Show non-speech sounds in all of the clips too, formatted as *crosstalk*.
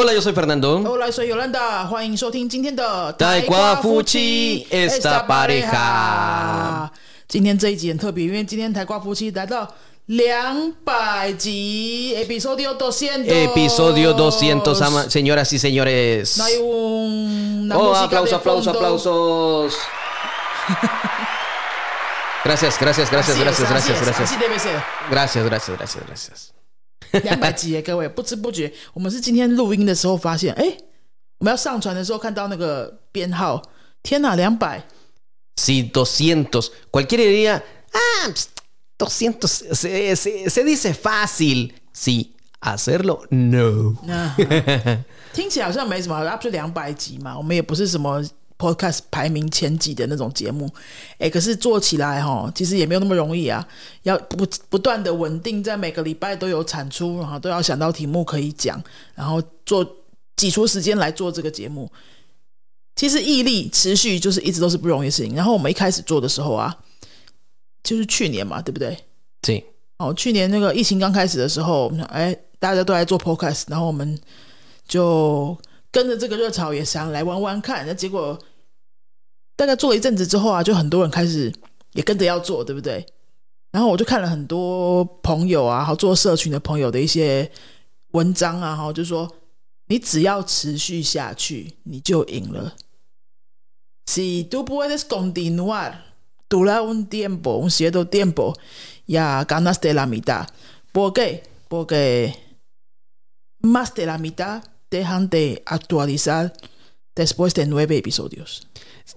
Hola, yo soy Fernando. Hola, soy Yolanda，欢迎收听今天的台瓜夫妻 esta pareja 今天这一集很特别，因为今天台瓜夫妻来到两百集，episodio doscientos。 Episodio 200, ama- señoras y señores. No hay un- una Oh, música aplausos, de aplausos, fondo. aplausos. Gracias, gracias, gracias, Así es, gracias, así gracias, es, gracias. así debe ser。 Gracias, gracias, gracias, gracias. 两百集耶，各位不知不觉，我们是今天录音的时候发现，哎，我们要上传的时候看到那个编号，天哪，两百！Sí, doscientos. Cualquiera diría, ah, 200 se, se- se dice fácil. Sí, hacerlo, no. 那 *laughs* 听起来好像没什么，啊，不就两百集嘛？我们也不是什么 podcast 排名前几的那种节目，哎，可是做起来哈，其实也没有那么容易啊，要不不断的稳定，在每个礼拜都有产出，然后都要想到题目可以讲，然后做挤出时间来做这个节目。其实毅力持续就是一直都是不容易的事情。然后我们一开始做的时候啊，就是去年嘛，对不对？Sí. 哦，去年那个疫情刚开始的时候，我们想，哎，大家都来做 podcast，然后我们就跟着这个热潮也想来玩玩看。那结果大概做了一阵子之后啊，就很多人开始也跟着要做，对不对？然后我就看了很多朋友啊，好做社群的朋友的一些文章啊，哈，就说你只要持续下去，你就赢了。Si tú puedes continuar durante un tiempo, un cierto tiempo, ya ganaste la mitad. ¿Por qué? Porque más de la mitad dejan de actualizar después de nueve episodios.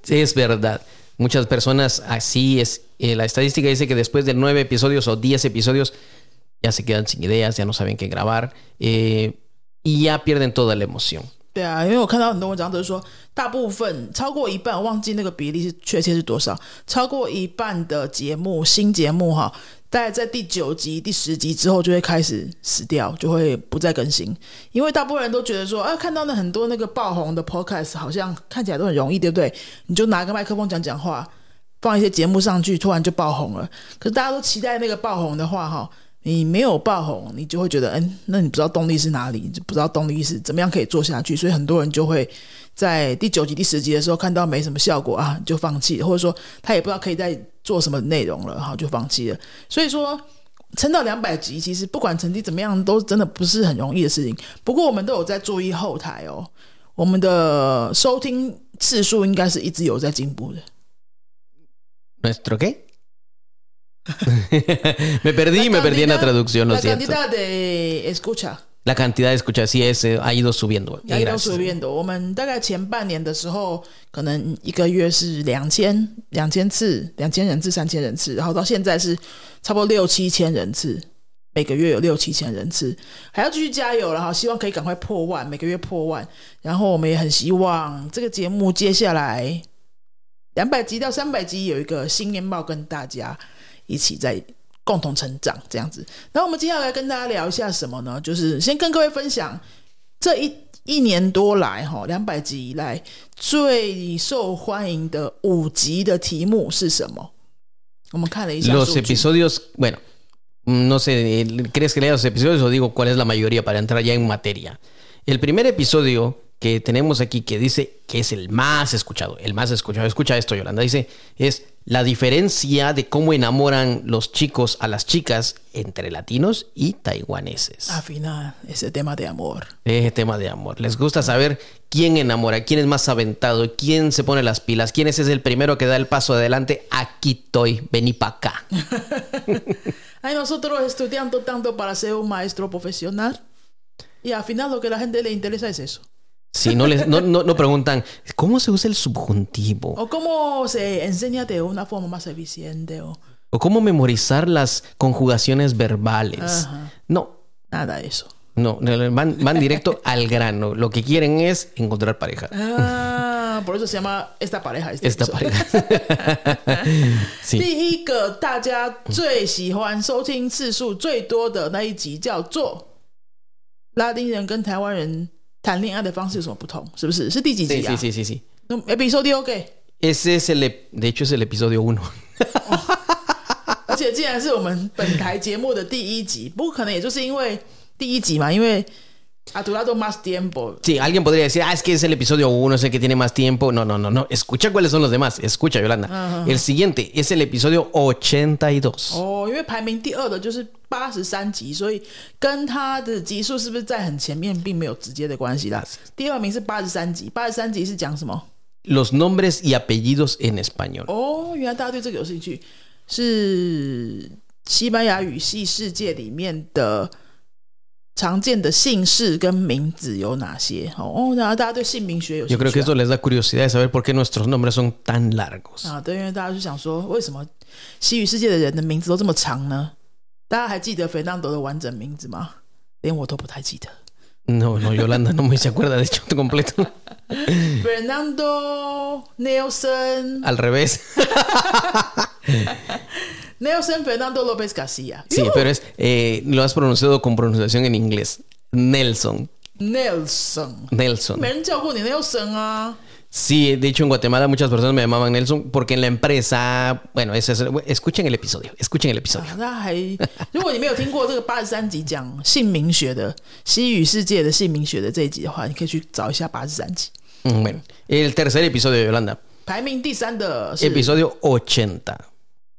Sí, es verdad. Muchas personas así es. eh, la estadística dice que después de nueve episodios o diez episodios ya se quedan sin ideas, ya no saben qué grabar eh, y ya pierden toda la emoción. 对啊，因为我看到很多文章都是说，大部分超过一半，我忘记那个比例是确切是多少，超过一半的节目新节目哈， 大概在第九集、第十集之后就会开始死掉，就会不再更新，因为大部分人都觉得说，啊，看到那很多那个爆红的 podcast 好像看起来都很容易，对不对？你就拿个麦克风讲讲话，放一些节目上去，突然就爆红了。可是大家都期待那个爆红的话，哈，你没有爆红，你就会觉得，嗯，那你不知道动力是哪里，你就不知道动力是怎么样可以做下去，所以很多人就会在第九集、第十集的时候看到没什么效果啊，就放弃了，或者说他也不知道可以再做什么内容了，哈，就放弃了。所以说。撑到两百集，其实不管成绩怎么样，都真的不是很容易的事情。不过我们都有在注意后台哦，我们的收听次数应该是一直有在进步的。¿Nuestro qué? *laughs* me perdí, me perdí en la traducción, lo la cantidad de escucha La cantidad de escuchas sí es, eh, ha ido subiendo. y 要都 gracias. 随便的。我们大概前半年的时候，可能一个月是两千两千次，两千人次、三千人次，然后到现在是差不多六七千人次，每个月有六七千人次，还要继续加油了哈！希望可以赶快破万，每个月破万。然后我们也很希望这个节目接下来两百集到三百集有一个新面貌，跟大家一起在共同成长这样子。然后我们接下来跟大家聊一下什么呢？就是先跟各位分享这一一年多来哈两百集以来最受欢迎的五集的题目是什么？我们看了一下 Los 数据 episodios, bueno, mm, no sé, eh, ¿crees que lea los episodios o digo cuál es la mayoría para entrar ya en materia? El primer episodio que tenemos aquí que dice que es el más escuchado, el más escuchado, escucha esto Yolanda, dice, es la diferencia de cómo enamoran los chicos a las chicas entre latinos y taiwaneses. Al final, ese tema de amor. Ese tema de amor. Les gusta saber quién enamora, quién es más aventado, quién se pone las pilas, quién es el primero que da el paso adelante. Aquí estoy, vení para acá. *laughs* Ay, nosotros estudiando tanto para ser un maestro profesional y al final lo que a la gente le interesa es eso. Si no, les, no, no, no preguntan, ¿cómo se usa el subjuntivo? O cómo se enseña de una forma más eficiente o ¿O cómo memorizar las conjugaciones verbales? Ajá. No, nada de eso. no, van, van directo *laughs* al grano. Lo que quieren es encontrar pareja. Ah, por eso se llama esta pareja. Este Esta episodio. pareja. *laughs* sí. 第一个大家最喜欢、收听次数最多的那一集叫做拉丁人跟台湾人 谈恋爱的方式有什么不同？是不是？是第几 Sí, 集啊 sí, sí, sí, sí. No, episodio OK， Ese es el, ep- de hecho es el episodio 1. *laughs* 而且竟然是我们本台节目的第一集，不过可能也就是因为第一集嘛，因为 A tu lado más tiempo. Sí, alguien podría decir, ah, es que es el episodio 1, es el que tiene más tiempo. No, no, no, no. Escucha cuáles son los demás. Escucha, Yolanda. El siguiente es el episodio 82. 哦，因为排名第二的就是 八十三集，所以跟他的集数是不是在很前面，并没有直接的关系啦。第二名是八十三集，八十三集是讲什么？Los nombres y apellidos en español. 哦，原来大家对这个有兴趣，是西班牙语系世界里面的常见的姓氏跟名字有哪些？哦，然后大家对姓名学有兴 Yo 趣、啊。creo que esto les da curiosidad saber por qué nuestros nombres son tan largos. 啊，对，因为大家就想说，为什么西语世界的人的名字都这么长呢？大家还记得费纳多的完整名字吗？连我都不太记得。 No, no, Yolanda no me se acuerda de hecho completo. *laughs* Fernando Nelson Al revés. Nelson Fernando López García. Sí, pero es eh, lo has pronunciado con pronunciación en inglés. Nelson. Nelson， Nelson. 没人叫过你 Nelson 啊。 Sí, de hecho en Guatemala muchas personas me llamaban Nelson porque en la empresa, bueno, ese es- escuchen el episodio, escuchen el episodio. 啊，那还如果你没有听过这个八十三集讲姓名学的西语世界的姓名学的这一集的话，你可以去找一下八十三集。 Mm, Bueno, *laughs* el tercer episodio de Yolanda, 排名第三的是 episodio 80.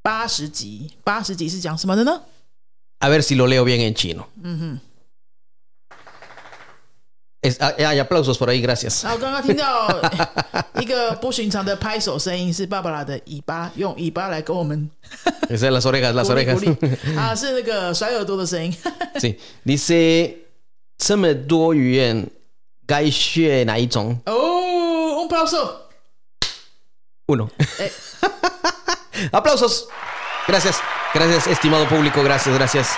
八十集，八十集是讲什么的呢？ A ver si lo leo bien en chino. Es- ah, hay aplausos por ahí, gracias. 然后刚刚听到一个不寻常的拍手声音，是芭芭拉的尾巴用尾巴来跟我们 *laughs* Esas las orejas, las 鼓励 orejas. 鼓励啊，是那个甩耳朵的声音。 Sí, *laughs* dice, 这么多语言该学哪一种？哦，un aplauso。 Uno. Eh. Aplausos. Gracias. Gracias, estimado público. Gracias, gracias.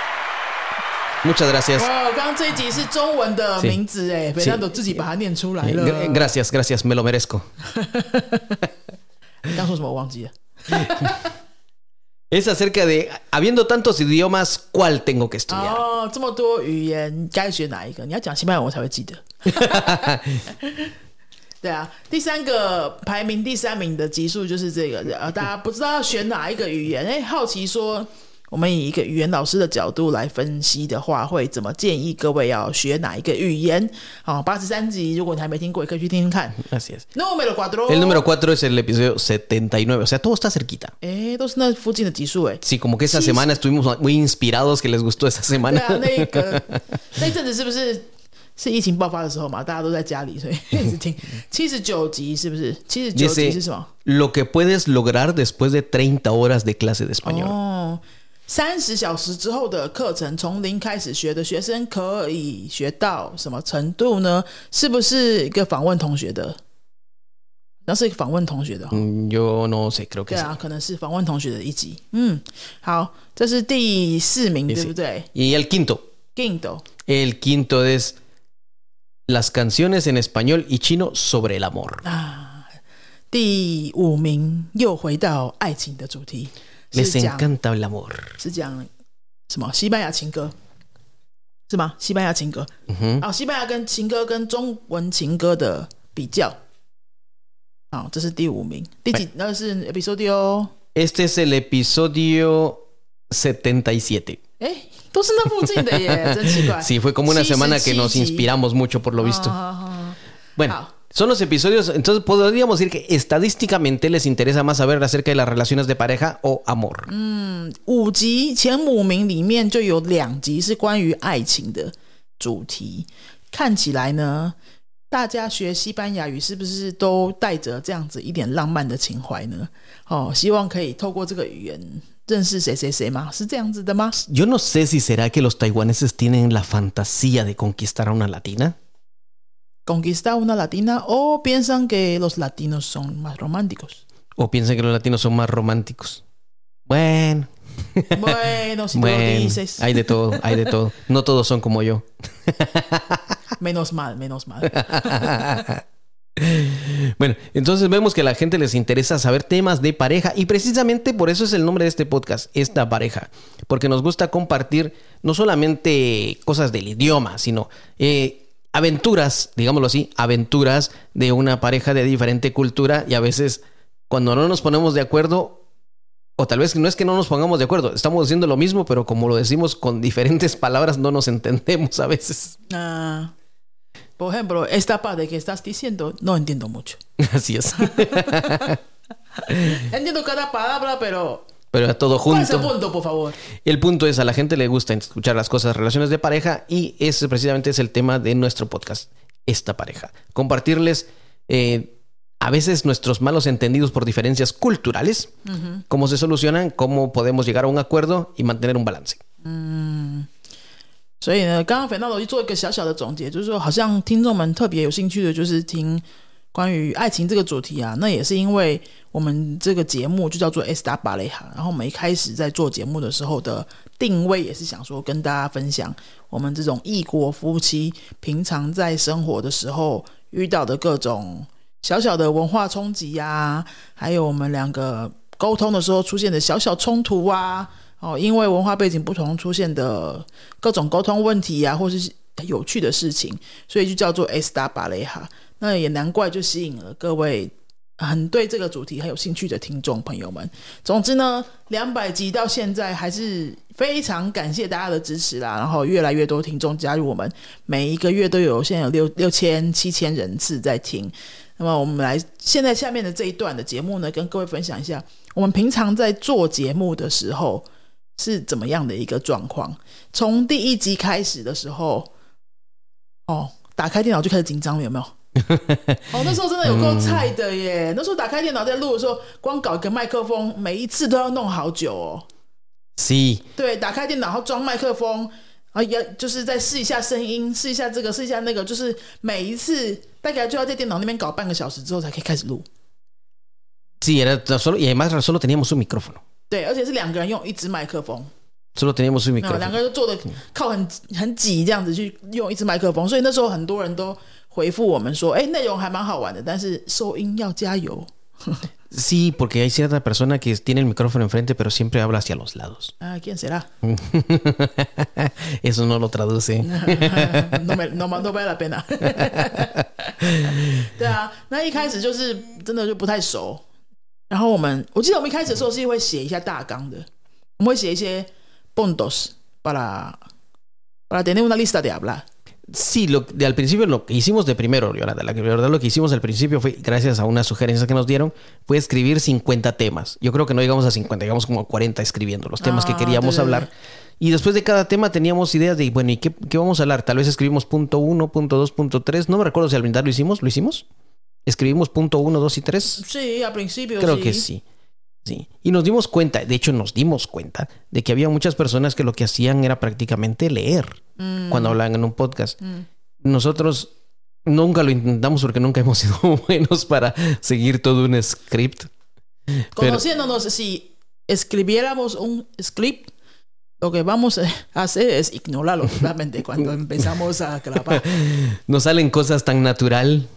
Muchas gracias. 哇，刚刚这一集是中文的名字哎，费纳多自己把它念出来 Eh, 了。gra- Gracias, gracias. Me lo merezco. 你刚说什么？我忘记了。Es acerca de, habiendo tantos idiomas, ¿cuál tengo que estudiar? 哦，这么多语言该学哪一个？你要讲西班牙文我才会记得。对啊，第三个排名第三名的集数就是这个，呃，大家不知道要选哪一个语言，哎，好奇说，我们以一个语言老师的角度来分析的话，会怎么建议各位要学哪一个语言？好，八十三集，如果你还没听过，也可以去听听看。 Así es. Número cuatro， El número 4 es el episodio 79, o sea, todo está cerquita. 哎，都是那附近的级数，哎。 Sí, como que esa Sí, semana estuvimos muy inspirados que les gustó esa 对 semana. 啊，那个那阵子是不是是疫情爆发的时候嘛？大家都在家里，所以一直听七十九集，是不是？七十九集是什么？ Lo que puedes lograr después de 30 horas de clase de español. 哦， 三十小时之后的课程，从零开始学的学生可以学到什么程度呢？是不是一个访问同学的？那是访问同学的哦，Mm, Yo no sé, que 对啊，可能是访问同学的一集。嗯，好，这是第四名，对不对 Y el quinto.？Gindo，El quinto es las canciones en español y chino sobre el amor。啊第五名又回到爱情的主题，Les 是讲 encanta el amor. 是讲什么？西班牙情歌是吗？西班牙情歌 Ujú. 哦，西班牙跟情歌跟中文情歌的比较。好，这是第五名，第几？那是 episodio， Este es el episodio 77. 哎，都是那附近的耶，真奇怪。 Sí, *laughs* fue como una semana que nos 77集 inspiramos mucho por lo visto. 好好好 Bueno, Ah. son los episodios, entonces podríamos decir que estadísticamente les interesa más saber acerca de las relaciones de pareja o amor. 五集前五名里面就有两集是关于爱情的主题。看起来呢，大家学西班牙语是不是都带着这样子一点浪漫的情怀呢？哦，希望可以透过这个语言认识谁谁谁吗？是这样子的吗？ Yo no sé si será que los taiwaneses tienen la fantasía de conquistar a una latina. Conquistar una latina o piensan que los latinos son más románticos. O piensan que los latinos son más románticos. Bueno, Bueno, si tú lo bueno, dices, hay de todo, hay de todo. No todos son como yo. menos mal, menos mal. *laughs* Bueno, entonces vemos que a la gente les interesa saber temas de pareja y precisamente por eso es el nombre de este podcast, esta pareja, porque nos gusta compartir no solamente cosas del idioma, sino eh, aventuras, digámoslo así, aventuras de una pareja de diferente cultura y a veces cuando no nos ponemos de acuerdo, o tal vez no es que no nos pongamos de acuerdo, estamos diciendo lo mismo, pero como lo decimos con *laughs* diferentes palabras no nos entendemos a veces. Ah, Por ejemplo, esta parte que estás diciendo no entiendo mucho. *laughs* Así es. *laughs* Entiendo cada palabra, pero Pero todo ¿cuál es el junto. punto, por favor? El punto es, a la gente le gusta escuchar las cosas, relaciones de pareja, y ese precisamente es el tema de nuestro podcast, esta pareja. Compartirles eh, a veces nuestros malos entendidos por diferencias culturales, cómo se solucionan, cómo podemos llegar a un acuerdo y mantener un balance. 所以呢，刚刚 Fernando 就做一个小小的总结，就是说，好像听众们特别有兴趣的，就是听 关于爱情这个主题啊。那也是因为我们这个节目就叫做 S 达巴雷哈，然后我们一开始在做节目的时候的定位也是想说跟大家分享我们这种异国夫妻平常在生活的时候遇到的各种小小的文化冲击呀，还有我们两个沟通的时候出现的小小冲突啊。哦，因为文化背景不同出现的各种沟通问题啊，或是有趣的事情，所以就叫做 S 达巴雷哈。那也难怪就吸引了各位很对这个主题很有兴趣的听众朋友们。总之呢，两百集到现在还是非常感谢大家的支持啦，然后越来越多听众加入我们，每一个月都有现在有六六千七千人次在听。那么我们来现在下面的这一段的节目呢，跟各位分享一下，我们平常在做节目的时候。是怎么样的一个状况？从第一集开始的时候，哦，打开电脑就开始紧张了，有没有？*laughs* 哦，那时候真的有够菜的耶！那时候打开电脑在录的时候，光搞一个麦克风，每一次都要弄好久哦。Sí, 对，打开电脑，然后装麦克风，啊，也就是再试一下声音，试一下这个，试一下那个，就是每一次大概就要在电脑那边搞半个小时之后才可以开始录。sí, era solo, y además solo teníamos un micrófono. 对，而且是两个人用一支麦克风。Solo teníamos un 啊，两 micrófono. 个人就坐的靠很很挤这样子去用一支麦克风，所以那时候很多人都回复我们说，哎，内容还蛮好玩的，但是收音要加油 Sí, *laughs* porque hay cierta persona que tiene el micrófono enfrente, pero siempre habla hacia los lados. *laughs* 啊，quién será？ Eso no lo traduce. no *laughs* me no no vale la pena 对啊，那一开始就是真的就不太熟。然后我们，我记得我们一开始的时候是会写一下大纲的，我们会写一些 puntos para para tener una lista de hablar。 Sí, lo, de, al principio lo que hicimos de primero, Yolanda, la verdad lo que hicimos al principio fue, gracias a unas sugerencias que nos dieron, fue escribir 50 temas. Yo creo que no llegamos a 50, llegamos como a 40 escribiendo los temas que Ah, queríamos hablar. Y después de cada tema teníamos ideas de, bueno, ¿y qué, qué vamos a hablar? Tal vez escribimos punto 1, punto 2, punto 3. No me recuerdo si al brindar lo hicimos. ¿Lo hicimos? ¿Escribimos punto 1, 2 y 3? Sí, al principio Creo sí. que sí. Sí. Y nos dimos cuenta, de hecho nos dimos cuenta, de que había muchas personas que lo que hacían era prácticamente leer cuando hablaban en un podcast. Nosotros nunca lo intentamos porque nunca *laughs* hemos sido buenos para seguir todo un script. Pero, Conociéndonos, si escribiéramos un script, lo que vamos a hacer es ignorarlo totalmente cuando *laughs* empezamos a grabar. nos salen cosas tan natural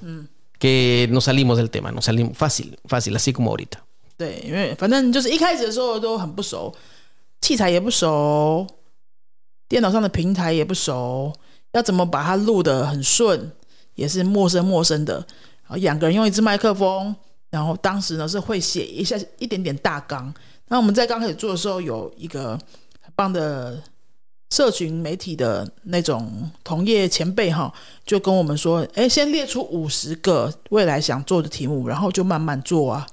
que nos salimos del tema, nos salimos fácil, fácil, así como ahorita. 对，因为反正就是一开始的时候都很不熟，器材也不熟，电脑上的平台也不熟，要怎么把它录得很顺，也是陌生陌生的。然后两个人用一支麦克风，然后当时呢是会写一下一点点大纲。那我们在刚开始做的时候，有一个很棒的社群媒体的那种同业前辈哈，就跟我们说，哎，先列出五十个未来想做的题目，然后就慢慢做啊。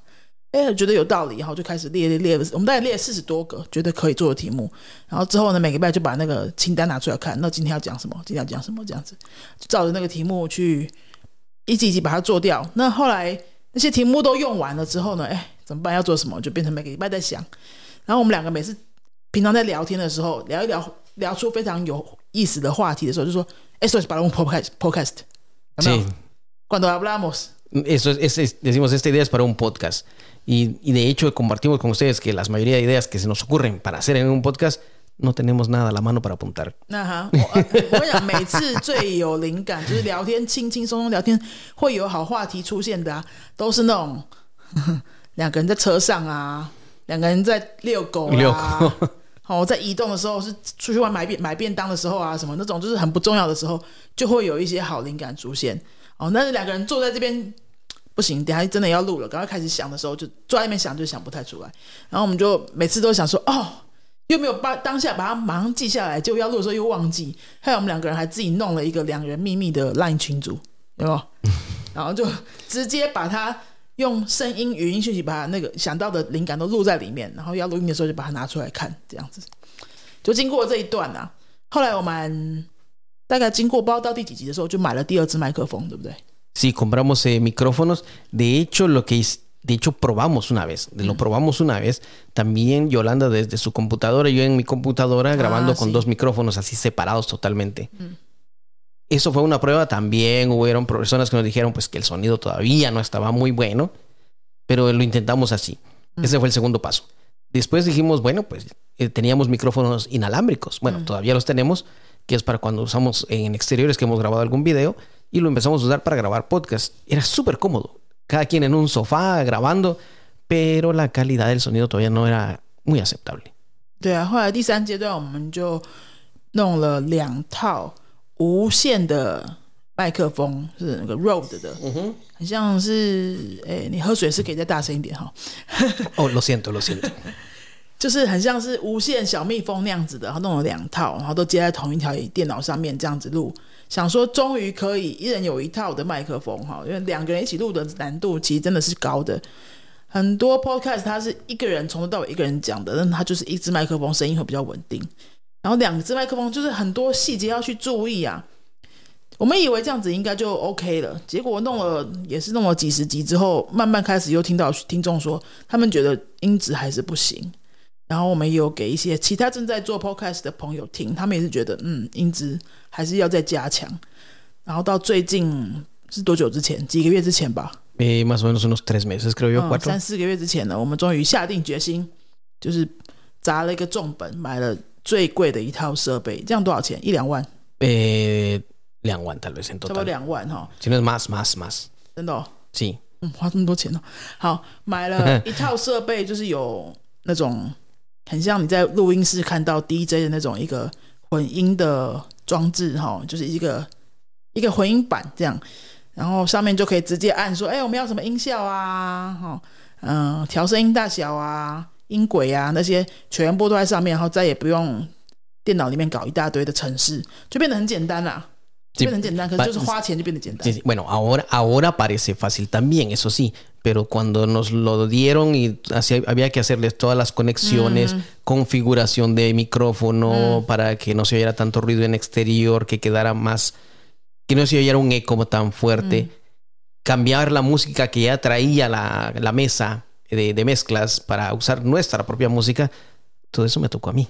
哎，觉得有道理，然后就开始列列列，我们大概列了四十多个觉得可以做的题目，然后之后呢，每个礼拜就把那个清单拿出来看，那今天要讲什么，今天要讲什么，这样子，就照着那个题目去一级一级把它做掉。那后来那些题目都用完了之后呢，哎，怎么办？要做什么？就变成每个礼拜在想。然后我们两个每次平常在聊天的时候，聊一聊，聊出非常有意思的话题的时候，就说：“Esto es para un podcast podcast。”有没有 Sí. Cuando hablamos Eso es, es- es- decimos, esta idea es para un podcast. Y, y de hecho compartimos con ustedes que las mayoría de ideas que se nos ocurren para hacer en un podcast, no tenemos nada a la mano para apuntar. 那哈，我呃我跟你讲，每次最有灵感就是聊天，轻轻松松聊天，会有好话题出现的啊，都是那种两个人在车上啊，两个人在遛狗遛啊，狗哦，在移动的时候是出去玩买便买便当的时候啊，什么那种就是很不重要的时候，就会有一些好灵感出现。哦，但是两个人坐在这边不行，等下真的要录了，赶快开始想的时候，就坐在那边想就想不太出来。然后我们就每次都想说，哦，又没有把当下把它马上记下来，结果要录的时候又忘记。还有我们两个人还自己弄了一个两人秘密的 LINE 群组，有没有？*laughs* 然后就直接把它用声音、语音讯息把它那个想到的灵感都录在里面，然后要录音的时候就把它拿出来看，这样子。就经过这一段啊，后来我们大概经过不知道到第几集的时候，就买了第二支麦克风，对不对？Sí, compramos eh, micrófonos. De hecho, lo que de hecho probamos una vez, lo probamos una vez. También Yolanda desde su computadora, yo en mi computadora grabando con dos micrófonos así separados totalmente. Eso fue una prueba. También hubieron personas que nos dijeron pues que el sonido todavía no estaba muy bueno, pero lo intentamos así. Ese fue el segundo paso. Después dijimos, bueno, pues eh, teníamos micrófonos inalámbricos. Bueno, todavía los tenemos, que es para cuando usamos en exteriores que hemos grabado algún video y lo empezamos a usar para grabar podcast. Era súper cómodo. Cada quien en un sofá grabando, pero la calidad del sonido todavía no era muy aceptable. 对啊，后来第三阶段我们就弄了两套无线的麦克风，是那个 Rode 的，很像是，诶，你喝水是可以再大声一点哈， Oh, lo *laughs* siento, lo siento. 就是很像是无线小蜜蜂那样子的，然后弄了两套，然后都接在同一条电脑上面这样子录。 *laughs* 想说终于可以一人有一套的麦克风哈，因为两个人一起录的难度其实真的是高的。很多 podcast 它是一个人从头到尾一个人讲的，但它就是一支麦克风，声音会比较稳定。然后两支麦克风就是很多细节要去注意啊。我们以为这样子应该就 OK 了，结果弄了也是弄了几十集之后，慢慢开始又听到听众说，他们觉得音质还是不行。然后我们也有给一些其他正在做 podcast 的朋友听，他们也是觉得嗯音质还是要再加强。然后到最近是多久之前？几个月之前吧，Eh, más o menos unos tres meses, creo yo, 嗯，cuatro. 三四个月之前呢，我们终于下定决心，就是砸了一个重本，买了最贵的一套设备。这样多少钱？一两万，Eh, Liangwan, tal vez en 差不多.两万哈，Si no es más, más, más. 真的、哦。Sí. *laughs* 嗯，花这么多钱呢。好，买了 *laughs* 一套设备，就是有那种很像你在录音室看到 DJ 的那种一个混音的装置哈，就是一个一个混音板这样，然后上面就可以直接按说，哎，我们要什么音效啊，哈，嗯、调声音大小啊，音轨啊那些全部都在上面，然后再也不用电脑里面搞一大堆的程式，就变得很简单啦。Bueno, ahora, ahora parece fácil también, eso sí, pero cuando nos lo dieron y había que hacerles todas las conexiones, configuración de micrófono para que no se oyera tanto ruido en exterior, que quedara más, que no se oyera un eco tan fuerte, cambiar la música que ya traía la, la mesa de, de, mezclas para usar nuestra propia música, todo eso me tocó a mí.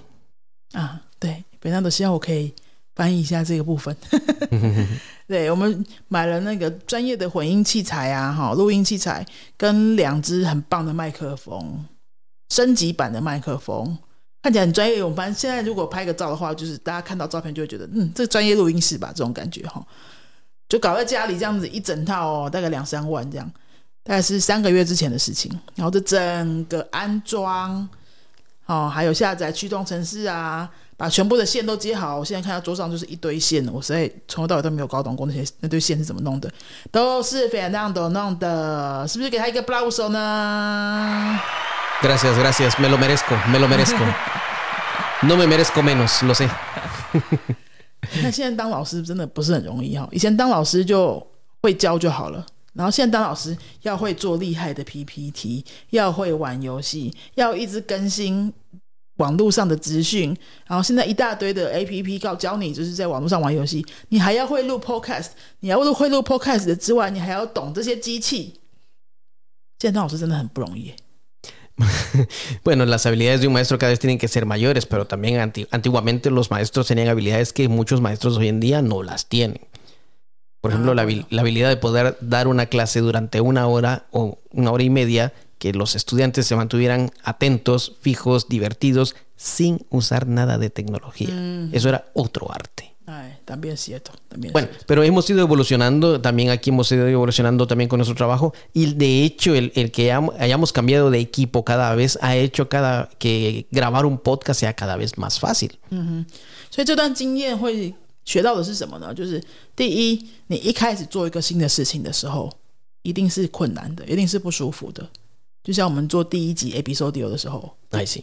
Ah, sí, pensando, sí, ok. 翻译一下这个部分。*laughs* 对，我们买了那个专业的混音器材啊，哈，录音器材跟两只很棒的麦克风，升级版的麦克风，看起来很专业。我们反正现在如果拍个照的话，就是大家看到照片就会觉得，嗯，这专业录音室吧，这种感觉哈。就搞在家里这样子一整套哦，大概两三万这样，大概是三个月之前的事情。然后这整个安装，哦，还有下载驱动程式啊，把全部的线都接好。我现在看到桌上就是一堆线，我实在从头到尾都没有搞懂过那些那堆线是怎么弄的，都是 Fernando 弄的，是不是给他一个 aplauso 呢？Gracias, gracias, me lo merezco, me lo merezco. *laughs* No me merezco menos, lo sé. 那现在当老师真的不是很容易哈，以前当老师就会教就好了。然后现在当老师要会做厉害的 PPT，要会玩游戏，要一直更新网络上的资讯。然后现在一大堆的 APP 告教你就是在网络上玩游戏，你还要会录 Podcast，你要会录 Podcast 的之外，你还要懂这些机器。现在当老师真的很不容易耶。 *laughs* Bueno, las habilidades de un maestro cada vez tienen que ser mayores, pero también anti- antiguamente los maestros tenían habilidades que muchos maestros hoy en día no las tienen. Por ejemplo, Ah, la, habil- la habilidad de poder dar una clase durante una hora o una hora y media, que los estudiantes se mantuvieran atentos, fijos, divertidos, sin usar nada de tecnología. Eso era otro arte. 哎，también es cierto, también es Bueno, cierto. pero hemos ido evolucionando, también aquí hemos ido evolucionando también con nuestro trabajo y de hecho el, el que hayam- hayamos cambiado de equipo cada vez ha hecho cada que grabar un podcast sea cada vez más fácil. 所以这段经验会学到的是什么呢？就是第一，你一开始做一个新的事情的时候，一定是困难的，一定是不舒服的。 就像我们做第一集 episode 的时候，Ay, sí.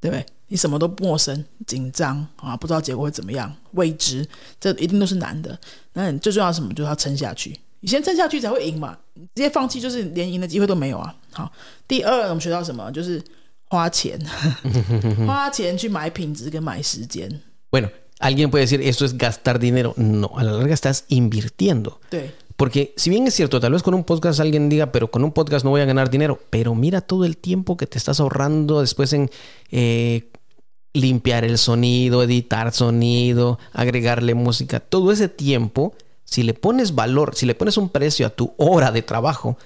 对不对？你什么都陌生、紧张啊，不知道结果会怎么样，未知，这一定都是难的。那你最重要的什么？就是要撑下去。你先撑下去才会赢嘛，你直接放弃就是连赢的机会都没有啊。好，第二我们学到什么？就是花钱，*laughs* 花钱去买品质跟买时间。Bueno, alguien puede decir, esto es gastar dinero. No, a la larga estás invirtiendo. 对 Porque si bien es cierto, tal vez con un podcast alguien diga, pero con un podcast no voy a ganar dinero, pero mira todo el tiempo que te estás ahorrando después en eh, limpiar el sonido, editar sonido, agregarle música, todo ese tiempo, si le pones valor, si le pones un precio a tu hora de trabajo,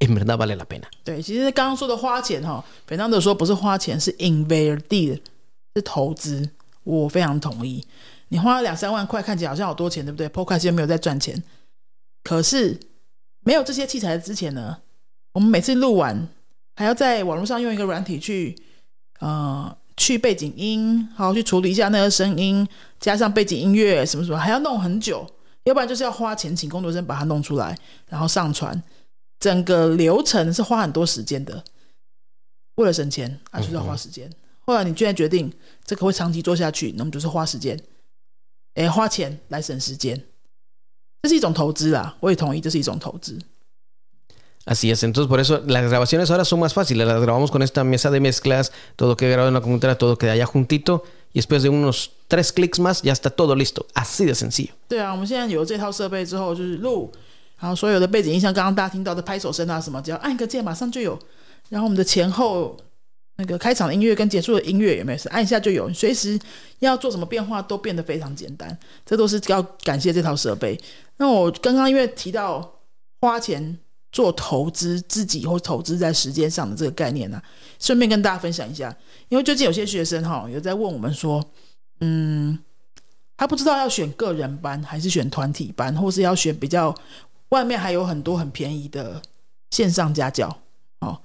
en verdad vale la pena. 对，其实刚刚说的花钱哈，斐当德说不是花钱，是 invested，是投资。我非常同意。你花了两三万块，看起来好像好多钱，对不对？Podcast 又没有在赚钱， 可是没有这些器材之前呢，我们每次录完还要在网络上用一个软体去呃去背景音，好去处理一下那个声音，加上背景音乐什么什么，还要弄很久，要不然就是要花钱请工作生把它弄出来，然后上传。整个流程是花很多时间的，为了省钱啊，就是要花时间。后来你居然决定这个会长期做下去，那么就是花时间，哎，花钱来省时间，这是一种投资啦。我也同意，这是一种投资。Así es, entonces por eso las grabaciones ahora son más fáciles, las grabamos con esta mesa de mezclas, todo que grabado en la computadora, todo queda allá juntito y después de unos tres clics más ya está todo listo, así de sencillo. 对啊，我们现在有这套设备之后，就是录，然后所有的背景音像刚刚大家听到的拍手声啊什么，只要按一个键马上就有。然后我们的前后那个开场的音乐跟结束的音乐有没有？是按一下就有，随时要做什么变化都变得非常简单。这都是要感谢这套设备。那我刚刚因为提到花钱做投资自己或投资在时间上的这个概念呢、顺便跟大家分享一下。因为最近有些学生哈有在问我们说，嗯，他不知道要选个人班还是选团体班，或是要选比较外面还有很多很便宜的线上家教哦。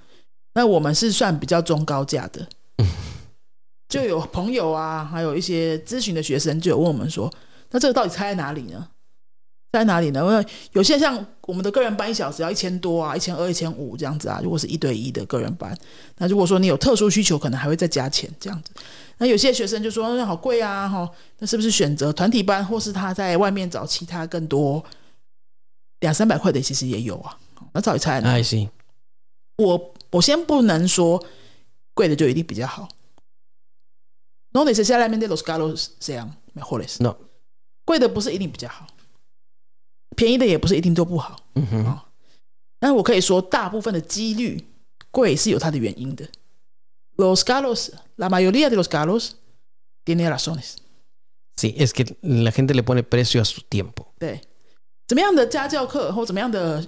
那我们是算比较中高价的，*laughs* 就有朋友啊，还有一些咨询的学生就有问我们说，那这个到底差在哪里呢？差在哪里呢？因为有些像我们的个人班一小时要一千多啊，一千二、一千五这样子啊。如果是一对一的个人班，那如果说你有特殊需求，可能还会再加钱这样子。那有些学生就说那好贵啊，哈，那是不是选择团体班，或是他在外面找其他更多两三百块的，其实也有啊。那到底差在哪里？Ay, sí. 我我先不能说贵的就一定比较好。No necesariamente los caros sean mejores。No. 贵的不是一定比较好，便宜的也不是一定都不好。嗯哼，哈但是我可以说，大部分的几率贵是有它的原因的。Los caros, la mayoría de los caros tiene razones。Sí, es que la gente le pone precio a su tiempo. 对，怎么样的家教课或怎么样的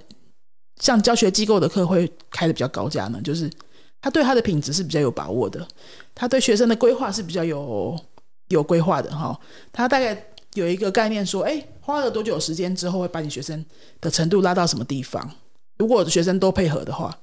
像教学机构的课会开的比较高价呢？就是他对他的品质是比较有把握的，他对学生的规划是比较有有规划的哈。他大概有一个概念说，哎，花了多久时间之后会把你学生的程度拉到什么地方？如果我的学生都配合的话。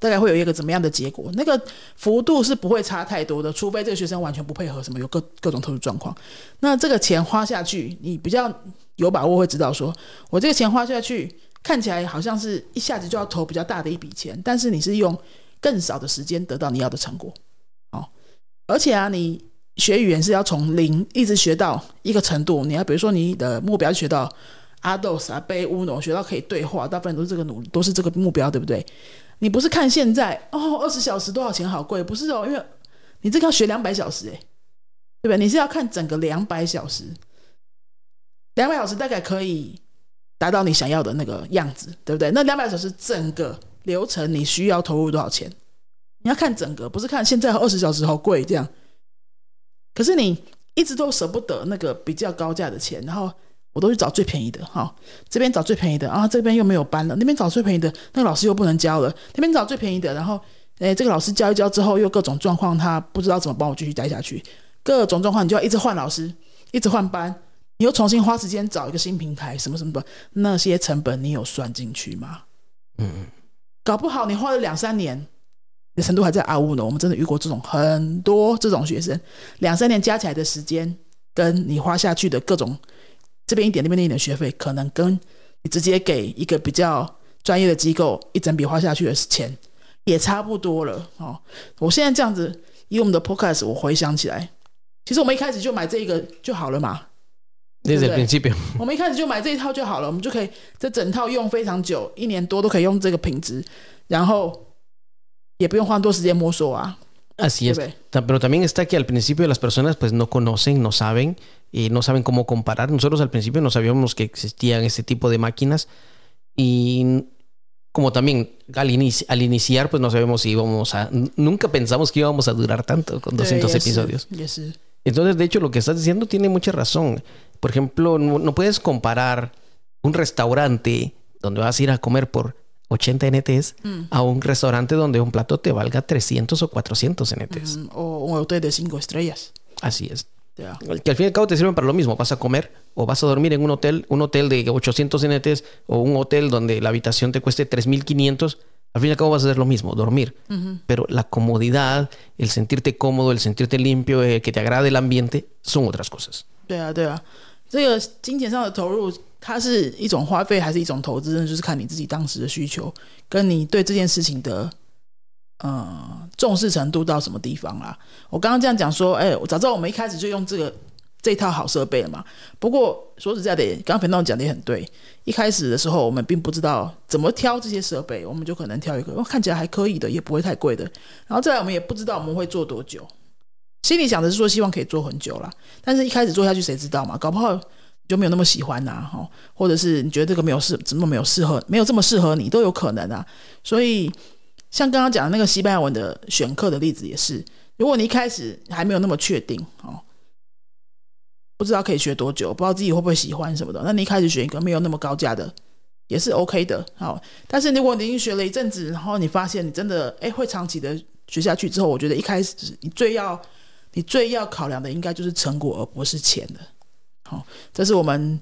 大概会有一个怎么样的结果？那个幅度是不会差太多的，除非这个学生完全不配合，什么有各各种特殊状况。那这个钱花下去，你比较有把握会知道说，我这个钱花下去，看起来好像是一下子就要投比较大的一笔钱，但是你是用更少的时间得到你要的成果。哦，而且啊，你学语言是要从零一直学到一个程度，你要比如说你的目标学到阿豆啊、贝乌诺，学到可以对话，大部分都是这个努力，都是这个目标，对不对？你不是看现在哦，二十小时多少钱好贵？不是哦，因为你这个要学两百小时，诶，对不对？你是要看整个两百小时，两百小时大概可以达到你想要的那个样子，对不对？那两百小时整个流程你需要投入多少钱？你要看整个，不是看现在二十小时好贵这样。可是你一直都舍不得那个比较高价的钱，然后我都去找最便宜的哈，这边找最便宜的啊，这边又没有班了，那边找最便宜的，那个老师又不能教了，那边找最便宜的，然后哎，这个老师教一教之后又各种状况，他不知道怎么帮我继续带下去，各种状况你就要一直换老师，一直换班，你又重新花时间找一个新平台，什么什么的，那些成本你有算进去吗？嗯，搞不好你花了两三年，程度还在阿乌呢。我们真的遇过这种很多这种学生，两三年加起来的时间，跟你花下去的各种这边一点那边一点的学费，可能跟你直接给一个比较专业的机构一整笔花下去的钱也差不多了哦。我现在这样子以我们的 Podcast，我回想起来，其实我们一开始就买这个就好了嘛。El Sí. principio. 我们一开始就买这一套就好了，我们就可以这整套用非常久，一年多都可以用这个品质，然后也不用花很多时间摸索啊， Así 对 es. 不对？ Ta- Pero también está que al principio las personas pues no conocen, no saben, y no saben cómo comparar. Nosotros al principio no sabíamos que existían ese tipo de máquinas y como también al, inici- al iniciar pues no sabemos si íbamos a... n- Nunca pensamos que íbamos a durar tanto con 200 对也是 episodios. 也是， Entonces de hecho lo que estás diciendo tiene mucha razón. Por ejemplo, no, no puedes comparar un restaurante donde vas a ir a comer por 80 NTs a un restaurante donde un plato te valga 300 o 400 NTs. 嗯，我我对的 cinco estrellas， Así es. 对啊， Que al fin y al cabo te sirven para lo mismo. Vas a comer o vas a dormir en un hotel, un hotel de 800 NTs o un hotel donde la habitación te cueste 3500. Al fin y al cabo vas a hacer lo mismo, dormir. Pero la comodidad, el sentirte cómodo, el sentirte limpio, eh, que te agrade el ambiente, son otras cosas. 对啊，对啊，这个金钱上的投入， 它是一种花费还是一种投资，真的就是看你自己当时的需求，跟你对这件事情的呃重视程度到什么地方啦。我刚刚这样讲说，哎，我早知道我们一开始就用这个这套好设备了嘛。不过说实在的，刚刚频道讲的也很对，一开始的时候我们并不知道怎么挑这些设备，我们就可能挑一个看起来还可以的，也不会太贵的。然后再来，我们也不知道我们会做多久。心里想的是说，希望可以做很久啦，但是一开始做下去，谁知道嘛？搞不好就没有那么喜欢呐、哈，或者是你觉得这个没有适，怎么没有适合，没有这么适合你，都有可能啊。所以，像刚刚讲的那个西班牙文的选课的例子也是，如果你一开始还没有那么确定哦，不知道可以学多久，不知道自己会不会喜欢什么的，那你一开始选一个没有那么高价的，也是 OK 的。好，但是如果你已经学了一阵子，然后你发现你真的哎会长期的学下去之后，我觉得一开始你最要你最要考量的应该就是成果，而不是钱的。好，这是我们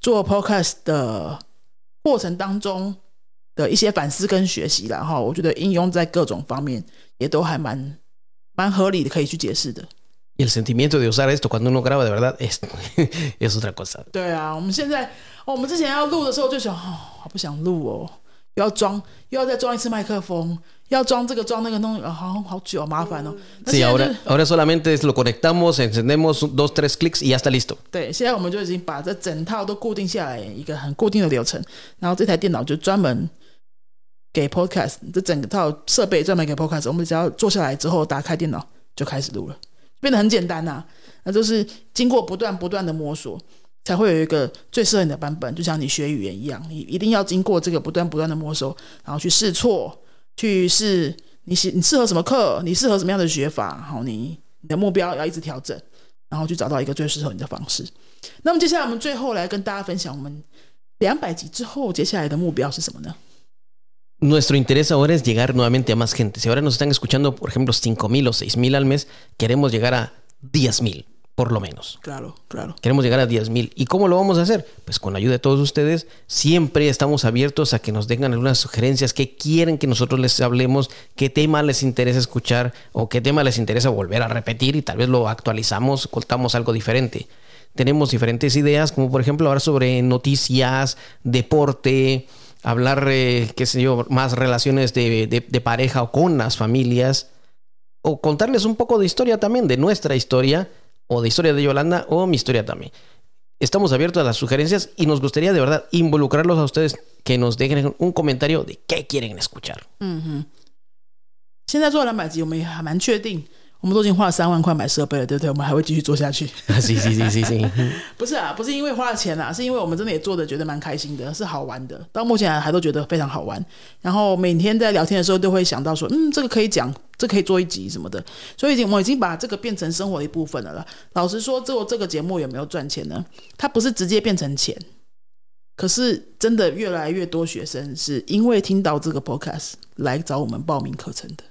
做 podcast 的过程当中的一些反思跟学习啦。哈，我觉得应用在各种方面也都还蛮蛮合理的，可以去解释的。Y el sentimiento de usar esto cuando uno graba de verdad es, *laughs* es otra cosa. 对啊，我们现在，哦，我们之前要录的时候就想，哦，好不想录哦，又要装，又要再装一次麦克风，要装这个装那个弄，啊好好久，好麻烦哦。那 Sí, 现在就 ahora, ahora solamente lo conectamos, encendemos dos, tres clics y ya está listo. 对，现在我们就已经把这整套都固定下来，一个很固定的流程。然后这台电脑就专门给 Podcast，这整个套设备专门给 Podcast。我们只要坐下来之后，打开电脑就开始录了，变得很简单呐、啊那就是经过不断不断的摸索，才会有一个最适合你的版本。就像你学语言一样，你一定要经过这个不断不断的摸索，然后去试错，去试你喜你适合什么课，你适合什么样的学法，好，你你的目标要一直调整。然后去找到一个最适合你的方式。那么接下来我们最后来跟大家分享，我们两百集之后接下来的目标是什么呢？Nuestro interés ahora es llegar nuevamente a más gente. Si ahora nos están escuchando, por ejemplo, 5.000 o 6.000 al mes, queremos llegar a 10.000, por lo menos. Claro, claro. Queremos llegar a 10.000. ¿Y cómo lo vamos a hacer? Pues con la ayuda de todos ustedes, siempre estamos abiertos a que nos den algunas sugerencias, qué quieren que nosotros les hablemos, qué tema les interesa escuchar o qué tema les interesa volver a repetir y tal vez lo actualizamos, contamos algo diferente. Tenemos diferentes ideas, como por ejemplo hablar sobre noticias, deporte, hablar, eh, qué sé yo, más relaciones de, de- de pareja o con las familias, o contarles un poco de historia también, de nuestra historia, o de historia de Yolanda, o mi historia también. Estamos abiertos a las sugerencias y nos gustaría de verdad involucrarlos a ustedes, que nos dejen un comentario de qué quieren escuchar. 现在做两百集，我们也还蛮确定， 我们都已经花了三万块买设备了，对不对？我们还会继续做下去。sí, sí, sí, sí, sí. 不是啊，不是因为花了钱啦，是因为我们真的也做的觉得蛮开心的，是好玩的。到目前还都觉得非常好玩。然后每天在聊天的时候都会想到说，嗯，这个可以讲，这可以做一集什么的。所以已经我已经把这个变成生活的一部分了啦。老实说，做这个节目有没有赚钱呢？它不是直接变成钱，可是真的越来越多学生是因为听到这个 podcast 来找我们报名课程的。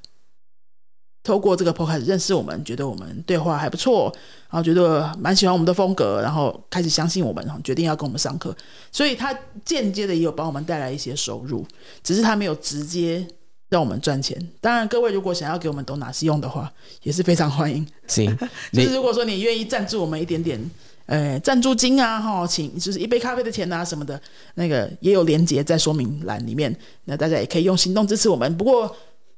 透过这个 podcast 认识我们，觉得我们对话还不错，然后觉得蛮喜欢我们的风格，然后开始相信我们，然后决定要跟我们上课，所以他间接的也有帮我们带来一些收入，只是他没有直接让我们赚钱。当然，各位如果想要给我们 donate 用的话，也是非常欢迎。Sí. *laughs* 就是如果说你愿意赞助我们一点点，呃，赞助金啊，哈，请就是一杯咖啡的钱啊什么的，那个也有连接在说明栏里面，那大家也可以用行动支持我们。不过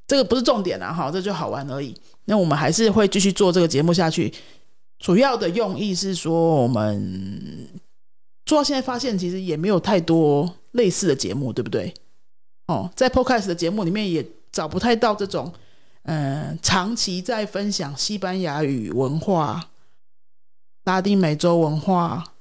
这个不是重点啊，哈，这就好玩而已。那我们还是会继续做这个节目下去，主要的用意是说，我们做到现在发现，其实也没有太多类似的节目，对不对？哦，在 Podcast 的节目里面也找不太到这种，嗯，长期在分享西班牙语文化、拉丁美洲文化。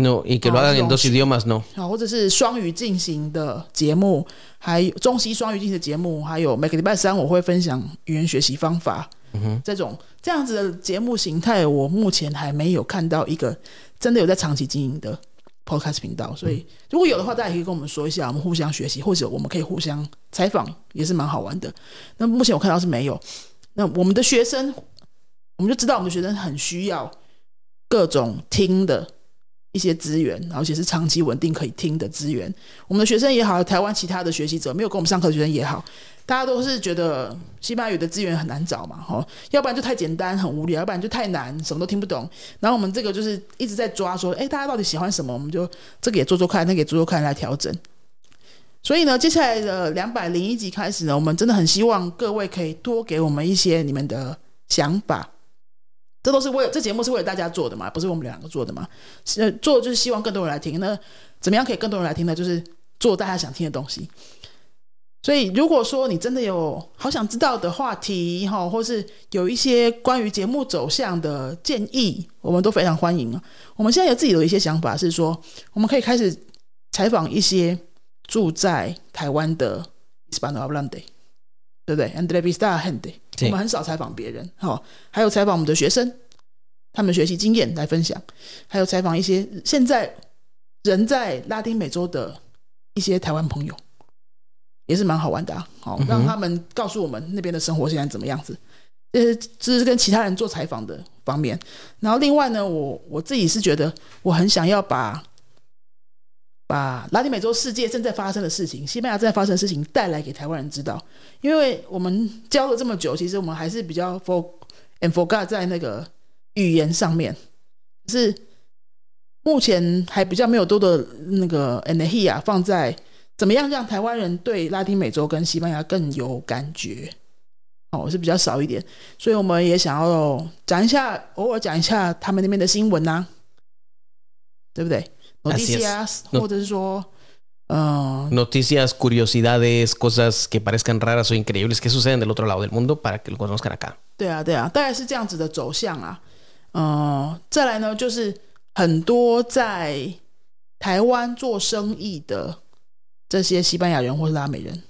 No, y que lo hagan en dos idiomas, no. 啊，或者是双语进行的节目，还有中西双语进行的节目，还有每个礼拜三我会分享语言学习方法。嗯哼，这种这样子的节目形态，我目前还没有看到一个真的有在长期经营的 podcast 频道。所以如果有的话，大家可以跟我们说一下，我们互相学习，或者我们可以互相采访，也是蛮好玩的。那目前我看到是没有。那我们的学生，我们就知道我们的学生很需要各种听的。一些资源，而且是长期稳定可以听的资源。我们的学生也好，台湾其他的学习者没有跟我们上课的学生也好，大家都是觉得西班牙语的资源很难找嘛，哈，要不然就太简单很无聊，要不然就太难，什么都听不懂。然后我们这个就是一直在抓，说，哎，大家到底喜欢什么？我们就这个也做做看，那个也做做看来调整。所以呢，接下来的两百零一集开始呢，我们真的很希望各位可以多给我们一些你们的想法。这都是为这节目是为了大家做的嘛，不是我们两个做的嘛？呃，做就是希望更多人来听。那怎么样可以更多人来听呢？就是做大家想听的东西。所以，如果说你真的有好想知道的话题哈，或是有一些关于节目走向的建议，我们都非常欢迎。我们现在有自己的一些想法，是说我们可以开始采访一些住在台湾的 Hispano Hablante。对不对？Andrevista gente，我们很少采访别人，好，还有采访我们的学生，他们学习经验来分享，还有采访一些现在人在拉丁美洲的一些台湾朋友，也是蛮好玩的啊。好，让他们告诉我们那边的生活现在怎么样子，呃，这是跟其他人做采访的方面。然后另外呢，我我自己是觉得我很想要把。把拉丁美洲世界正在发生的事情，西班牙正在发生的事情带来给台湾人知道，因为我们教了这么久，其实我们还是比较 for and forgot 在那个语言上面，是目前还比较没有多的那个 energy 放在怎么样让台湾人对拉丁美洲跟西班牙更有感觉，哦，是比较少一点，所以我们也想要讲一下，偶尔讲一下他们那边的新闻呐，对不对？？noticias, noticias, curiosidades, cosas que parezcan raras o increíbles que suceden del otro lado del mundo para que lo conozcan acá. 对啊，对啊，大概是这样子的走向啊。嗯，再来呢，就是很多在台湾做生意的这些西班牙人或是拉美人，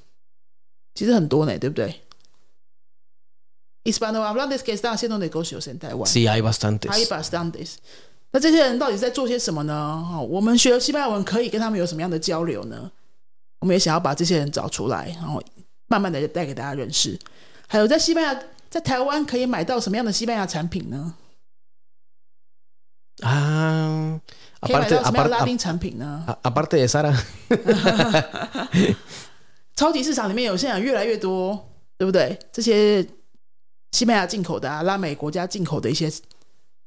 其实很多呢，对不对？Hispanohablantes que están haciendo negocios en Taiwán. Sí, hay bastantes. Hay bastantes. 那这些人到底在做些什么呢？哈，我们学西班牙文可以跟他们有什么样的交流呢？我们也想要把这些人找出来，然后慢慢的带给大家认识。还有在西班牙，在台湾可以买到什么样的西班牙产品呢？啊，可以买到什么拉丁产品呢？Aparte de Sara，*laughs* 超级市场里面有现在越来越多，对不对？这些西班牙进口的啊，拉美国家进口的一些。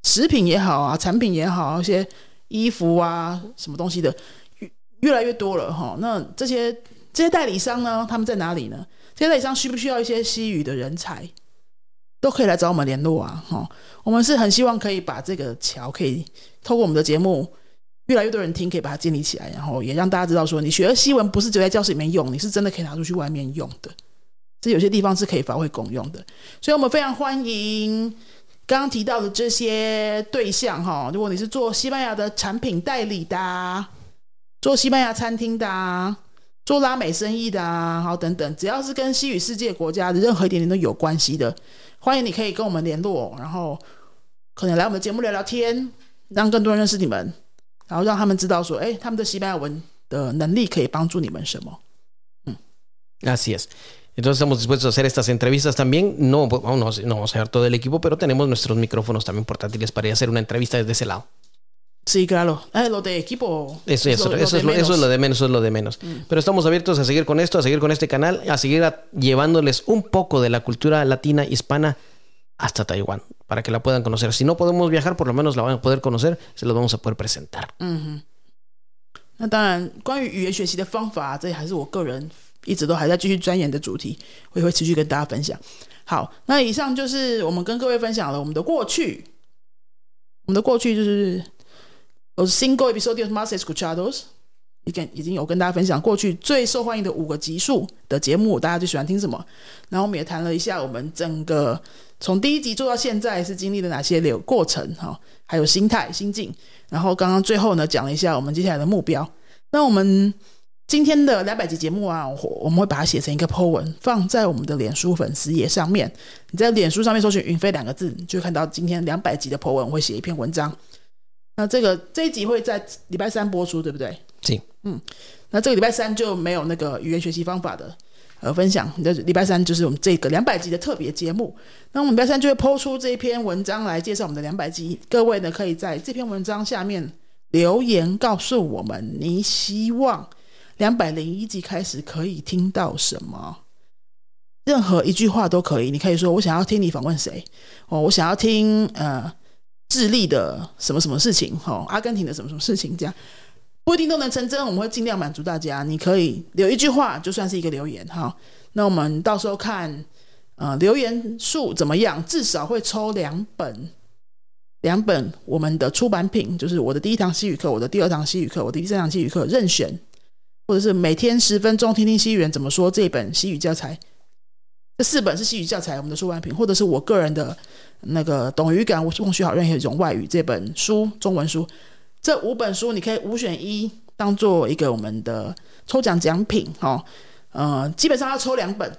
食品也好啊，产品也好，一些衣服啊，什么东西的越越来越多了哈。那这些这些代理商呢，他们在哪里呢？这些代理商需不需要一些西语的人才，都可以来找我们联络啊。哈，我们是很希望可以把这个桥可以透过我们的节目，越来越多人听，可以把它建立起来，然后也让大家知道说，你学的西文不是只在教室里面用，你是真的可以拿出去外面用的。这有些地方是可以发挥功用的，所以我们非常欢迎。刚刚提到的这些对象哈，如果你是做西班牙的产品代理的，做西班牙餐厅的，做拉美生意的啊，好等等，只要是跟西语世界国家的任何一点点都有关系的，欢迎你可以跟我们联络，然后可能来我们节目聊聊天，让更多人认识你们，然后让他们知道说，哎，他们的西班牙文的能力可以帮助你们什么？嗯，Así es。Entonces estamos dispuestos a hacer estas entrevistas también. No, pues, no, no vamos a ver todo el equipo, pero tenemos nuestros micrófonos también portátiles para ir a hacer una entrevista desde ese lado. Sí, claro. Eh, lo de equipo. Eso, es, lo, eso, es lo, eso, es lo, de menos, eso es lo de menos. Mm. Pero estamos abiertos a seguir con esto, a seguir con este canal, a seguir llevándoles un poco de la cultura latina hispana hasta Taiwán, para que la puedan conocer. Si no podemos viajar, por lo menos la van a poder conocer, se los vamos a poder presentar. 嗯哼，那当然，关于语言学习的方法，这还是我个人 一直都还在继续钻研的主题，我也会持续跟大家分享。好，那以上就是我们跟各位分享了我们的过去，我们的过去就是有 single episode of Masters Escuchados，已经已经有跟大家分享过去最受欢迎的五个集数的节目，大家最喜欢听什么？然后我们也谈了一下我们整个从第一集做到现在是经历了哪些流过程哈，还有心态心境。然后刚刚最后呢讲了一下我们接下来的目标。那我们今天的两百集节目啊，我我们会把它写成一个 po 文，放在我们的脸书粉丝页上面。你在脸书上面搜寻“云飞”两个字，就会看到今天两百集的 po 文，我会写一篇文章。那这个这一集会在礼拜三播出，对不对？行，嗯。那这个礼拜三就没有那个语言学习方法的呃分享，那礼拜三就是我们这个两百集的特别节目。那我们礼拜三就会抛出这一篇文章来介绍我们的两百集。各位呢，可以在这篇文章下面留言告诉我们，你希望。两百零一集开始可以听到什么？任何一句话都可以。你可以说：“我想要听你访问谁？”哦，我想要听呃智利的什么什么事情？哈，阿根廷的什么什么事情？这样不一定都能成真，我们会尽量满足大家。你可以留一句话，就算是一个留言哈。那我们到时候看呃留言数怎么样，至少会抽两本两本我们的出版品，就是我的第一堂西语课，我的第二堂西语课，我的第三堂西语课任选。或者是每天十分钟听听西语怎么说这本西语教材，这四本是西语教材，我们的出版品，或者是我个人的那个懂语感，我共学好任何一种外语这本书，中文书，这五本书你可以五选一当做一个我们的抽奖奖品，哦，呃，基本上要抽两本，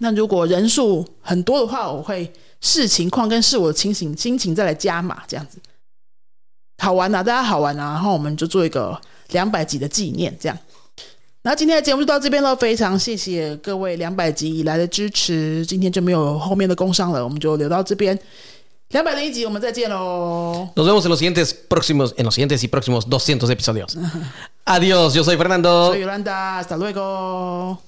那如果人数很多的话，我会视情况跟视我的情形心情再来加码，这样子。好玩啊，大家好玩啊，然后我们就做一个两百集的纪念，这样。那今天的节目就到这边了，非常谢谢各位两百集以来的支持。今天就没有后面的工商了，我们就留到这边。两百零一集，我们再见喽。Nos vemos en los siguientes próximos, en los siguientes y próximos 200 episodios. Adiós, yo soy Fernando. Soy Yolanda. Hasta luego.